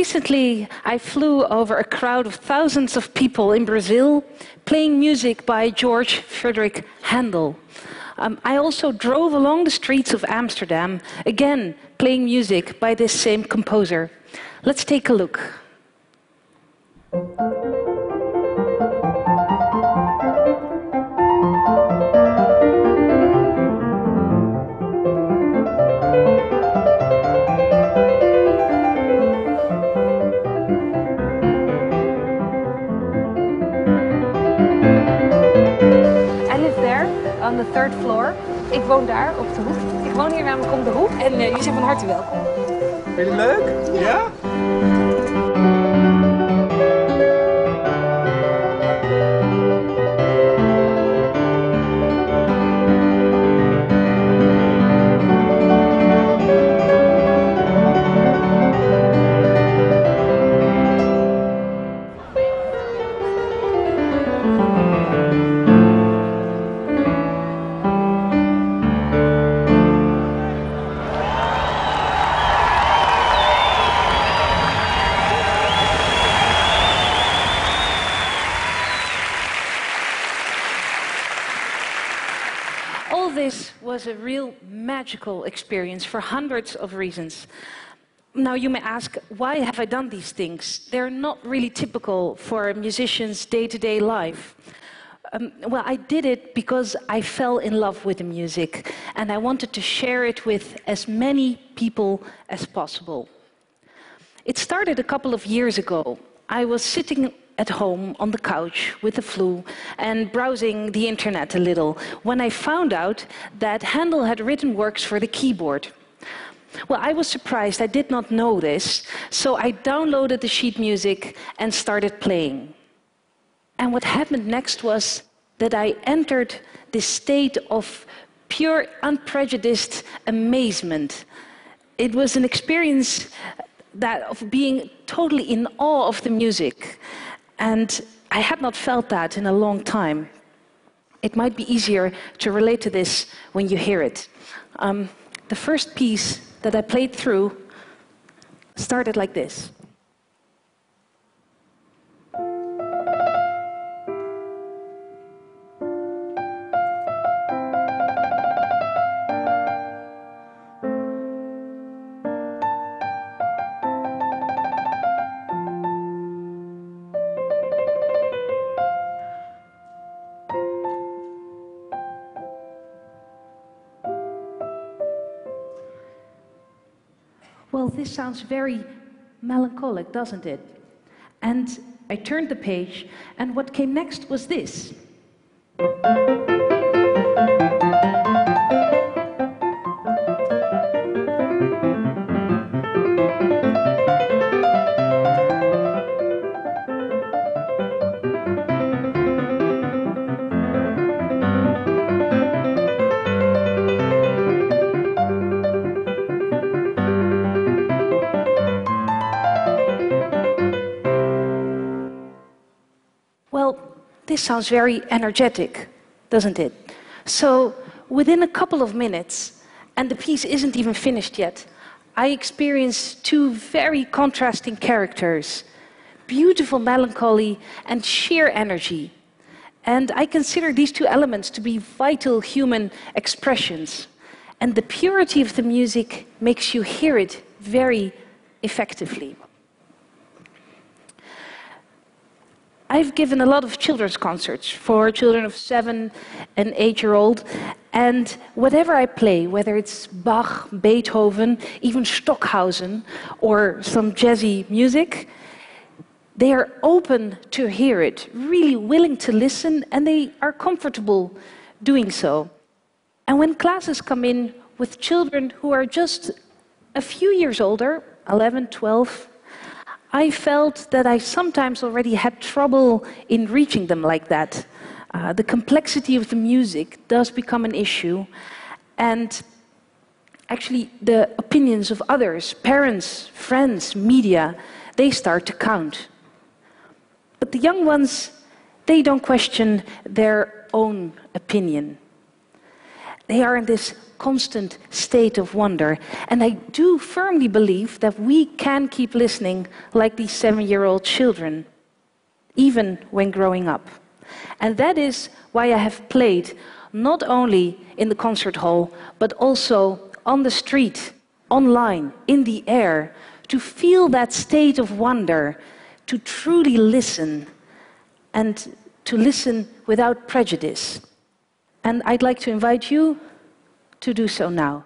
Recently, I flew over a crowd of thousands of people in Brazil playing music by George Frederick Handel. Um, I also drove along the streets of Amsterdam, again playing music by this same composer. Let's take a look. On the third floor. Ik woon daar op de hoek. Ik woon hier namelijk om de hoek en uh, jullie zijn van harte welkom. Vind je het leuk? ja? Was a real magical experience for hundreds of reasons. Now, you may ask, why have I done these things? They're not really typical for a musician's day to day life. Um, well, I did it because I fell in love with the music and I wanted to share it with as many people as possible. It started a couple of years ago. I was sitting at home on the couch with the flu and browsing the internet a little when I found out that Handel had written works for the keyboard. Well, I was surprised. I did not know this. So I downloaded the sheet music and started playing. And what happened next was that I entered this state of pure, unprejudiced amazement. It was an experience that of being totally in awe of the music. And I had not felt that in a long time. It might be easier to relate to this when you hear it. Um, the first piece that I played through started like this. This sounds very melancholic, doesn't it? And I turned the page, and what came next was this. This sounds very energetic, doesn't it? So within a couple of minutes, and the piece isn't even finished yet, I experience two very contrasting characters beautiful melancholy and sheer energy. And I consider these two elements to be vital human expressions. And the purity of the music makes you hear it very effectively. I've given a lot of children's concerts for children of seven and eight year old. And whatever I play, whether it's Bach, Beethoven, even Stockhausen, or some jazzy music, they are open to hear it, really willing to listen, and they are comfortable doing so. And when classes come in with children who are just a few years older, 11, 12, I felt that I sometimes already had trouble in reaching them like that. Uh, the complexity of the music does become an issue, and actually, the opinions of others, parents, friends, media, they start to count. But the young ones, they don't question their own opinion. They are in this constant state of wonder. And I do firmly believe that we can keep listening like these seven year old children, even when growing up. And that is why I have played not only in the concert hall, but also on the street, online, in the air, to feel that state of wonder, to truly listen, and to listen without prejudice. And I'd like to invite you to do so now.